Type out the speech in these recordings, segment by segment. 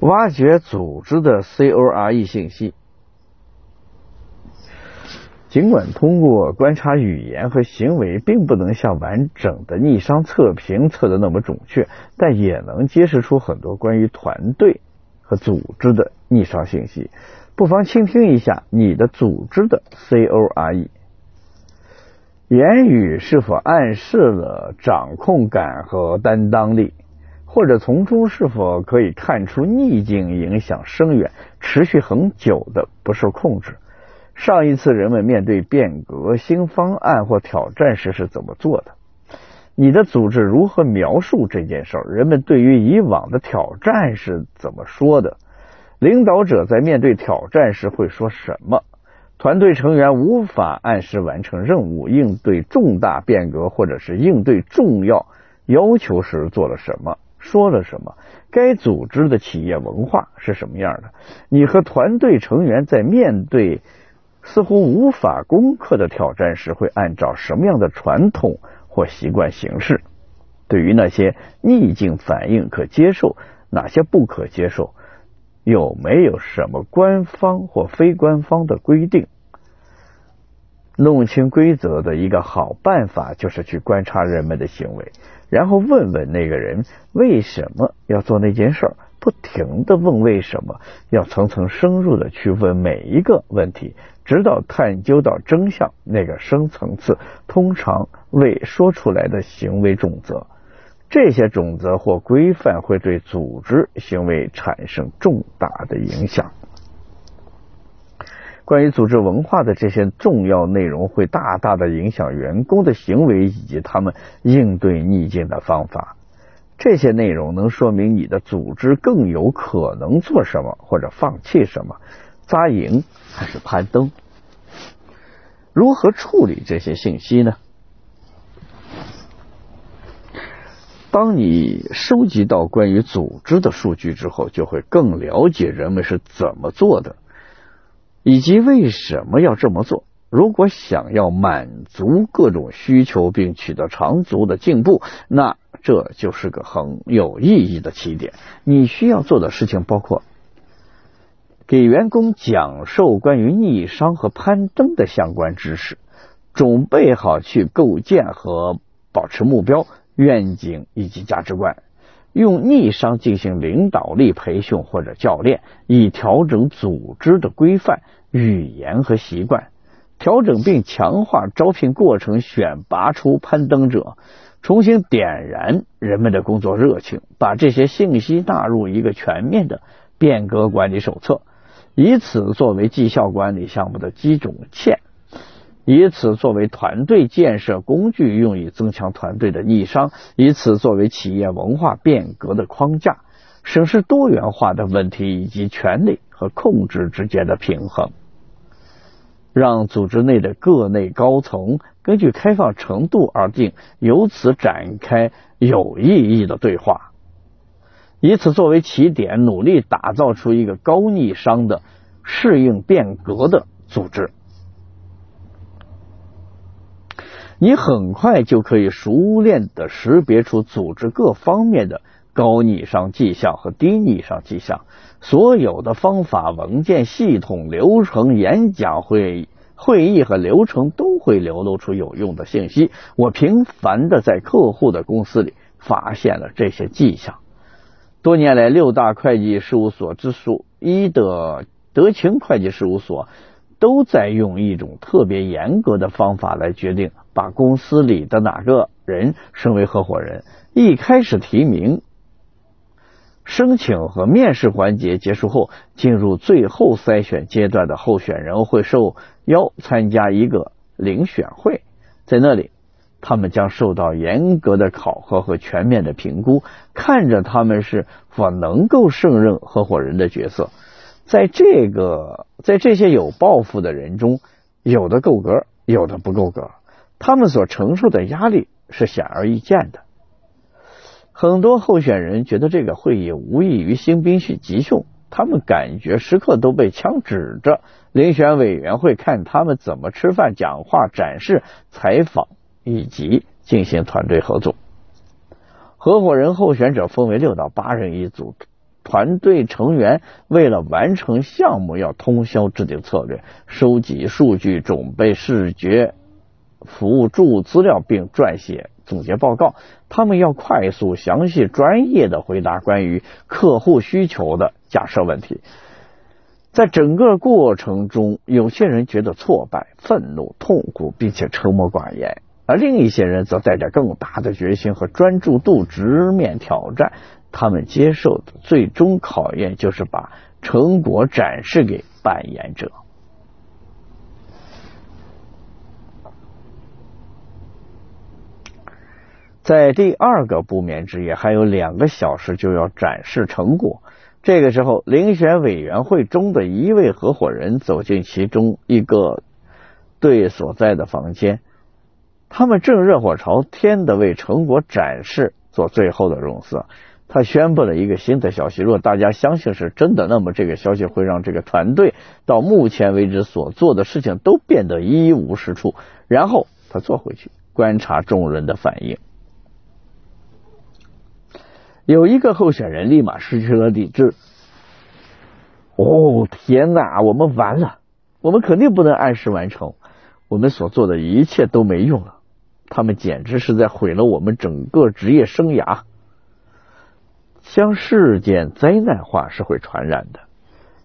挖掘组织的 CORE 信息。尽管通过观察语言和行为，并不能像完整的逆商测评测的那么准确，但也能揭示出很多关于团队和组织的逆商信息。不妨倾听一下你的组织的 CORE。言语是否暗示了掌控感和担当力，或者从中是否可以看出逆境影响深远、持续很久的不受控制？上一次人们面对变革、新方案或挑战时是怎么做的？你的组织如何描述这件事儿？人们对于以往的挑战是怎么说的？领导者在面对挑战时会说什么？团队成员无法按时完成任务、应对重大变革或者是应对重要要求时做了什么？说了什么？该组织的企业文化是什么样的？你和团队成员在面对？似乎无法攻克的挑战时，会按照什么样的传统或习惯行事？对于那些逆境反应可接受，哪些不可接受？有没有什么官方或非官方的规定？弄清规则的一个好办法，就是去观察人们的行为，然后问问那个人为什么要做那件事儿。不停的问为什么，要层层深入的去问每一个问题，直到探究到真相。那个深层次通常未说出来的行为准则，这些准则或规范会对组织行为产生重大的影响。关于组织文化的这些重要内容，会大大的影响员工的行为以及他们应对逆境的方法。这些内容能说明你的组织更有可能做什么，或者放弃什么，扎营还是攀登？如何处理这些信息呢？当你收集到关于组织的数据之后，就会更了解人们是怎么做的，以及为什么要这么做。如果想要满足各种需求并取得长足的进步，那这就是个很有意义的起点。你需要做的事情包括：给员工讲授关于逆商和攀登的相关知识，准备好去构建和保持目标、愿景以及价值观，用逆商进行领导力培训或者教练，以调整组织的规范、语言和习惯。调整并强化招聘过程，选拔出攀登者，重新点燃人们的工作热情，把这些信息纳入一个全面的变革管理手册，以此作为绩效管理项目的基准线，以此作为团队建设工具，用以增强团队的逆商，以此作为企业文化变革的框架，审视多元化的问题以及权力和控制之间的平衡。让组织内的各内高层根据开放程度而定，由此展开有意义的对话，以此作为起点，努力打造出一个高逆商的适应变革的组织。你很快就可以熟练的识别出组织各方面的高逆商迹象和低逆商迹象。所有的方法、文件、系统、流程、演讲会、会议和流程都会流露出有用的信息。我频繁的在客户的公司里发现了这些迹象。多年来，六大会计事务所之数一的德勤会计事务所都在用一种特别严格的方法来决定把公司里的哪个人升为合伙人。一开始提名。申请和面试环节结束后，进入最后筛选阶段的候选人会受邀参加一个遴选会，在那里，他们将受到严格的考核和全面的评估，看着他们是否能够胜任合伙人的角色。在这个，在这些有抱负的人中，有的够格，有的不够格，他们所承受的压力是显而易见的。很多候选人觉得这个会议无异于新兵训集训，他们感觉时刻都被枪指着。遴选委员会看他们怎么吃饭、讲话、展示、采访以及进行团队合作。合伙人候选者分为六到八人一组，团队成员为了完成项目，要通宵制定策略、收集数据、准备视觉辅助资料，并撰写总结报告。他们要快速、详细、专业的回答关于客户需求的假设问题。在整个过程中，有些人觉得挫败、愤怒、痛苦，并且沉默寡言；而另一些人则带着更大的决心和专注度直面挑战。他们接受的最终考验，就是把成果展示给扮演者。在第二个不眠之夜，还有两个小时就要展示成果。这个时候，遴选委员会中的一位合伙人走进其中一个队所在的房间，他们正热火朝天的为成果展示做最后的润色。他宣布了一个新的消息，如果大家相信是真的，那么这个消息会让这个团队到目前为止所做的事情都变得一无是处。然后他坐回去，观察众人的反应。有一个候选人立马失去了理智。哦，天哪，我们完了！我们肯定不能按时完成，我们所做的一切都没用了。他们简直是在毁了我们整个职业生涯。将事件灾难化是会传染的。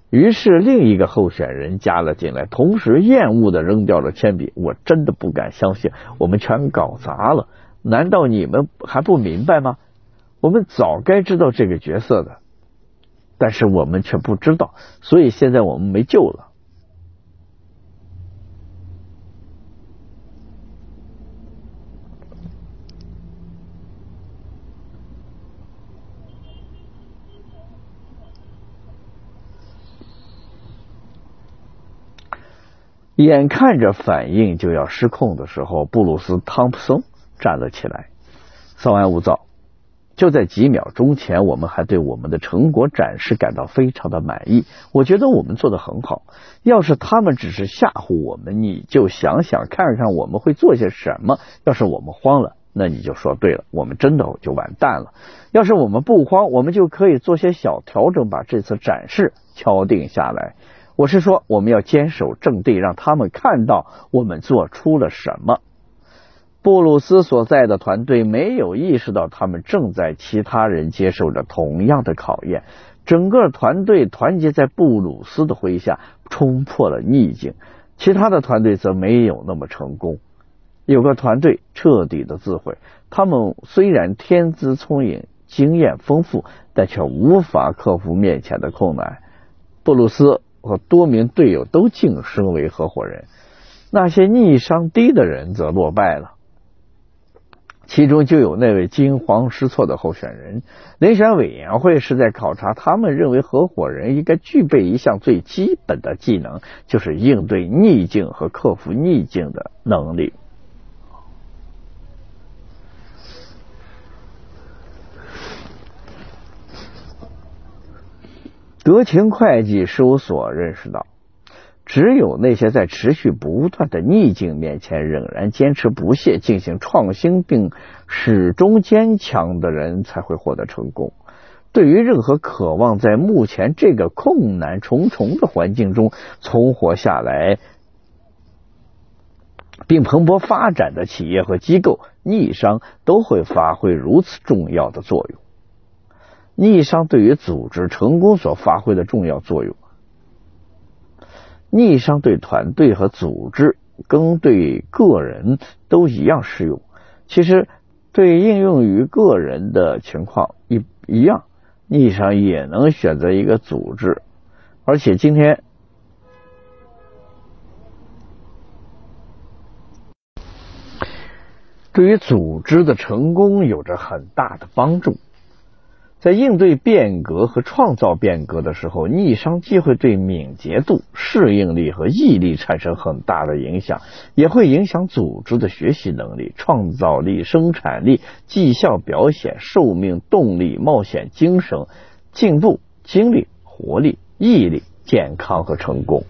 于是另一个候选人加了进来，同时厌恶的扔掉了铅笔。我真的不敢相信，我们全搞砸了。难道你们还不明白吗？我们早该知道这个角色的，但是我们却不知道，所以现在我们没救了。眼看着反应就要失控的时候，布鲁斯·汤普森站了起来，稍安勿躁。就在几秒钟前，我们还对我们的成果展示感到非常的满意。我觉得我们做的很好。要是他们只是吓唬我们，你就想想看看我们会做些什么。要是我们慌了，那你就说对了，我们真的就完蛋了。要是我们不慌，我们就可以做些小调整，把这次展示敲定下来。我是说，我们要坚守阵地，让他们看到我们做出了什么。布鲁斯所在的团队没有意识到，他们正在其他人接受着同样的考验。整个团队团结在布鲁斯的麾下，冲破了逆境。其他的团队则没有那么成功。有个团队彻底的自毁，他们虽然天资聪颖、经验丰富，但却无法克服面前的困难。布鲁斯和多名队友都晋升为合伙人，那些逆商低的人则落败了。其中就有那位惊慌失措的候选人。遴选委员会是在考察他们认为合伙人应该具备一项最基本的技能，就是应对逆境和克服逆境的能力。德勤会计事务所认识到。只有那些在持续不断的逆境面前仍然坚持不懈进行创新并始终坚强的人，才会获得成功。对于任何渴望在目前这个困难重重的环境中存活下来并蓬勃发展的企业和机构，逆商都会发挥如此重要的作用。逆商对于组织成功所发挥的重要作用。逆商对团队和组织，跟对个人都一样适用。其实，对应用于个人的情况一一样，逆商也能选择一个组织。而且今天，对于组织的成功有着很大的帮助。在应对变革和创造变革的时候，逆商既会对敏捷度、适应力和毅力产生很大的影响，也会影响组织的学习能力、创造力、生产力、绩效表现、寿命、动力、冒险精神、进步、精力、活力、毅力、健康和成功。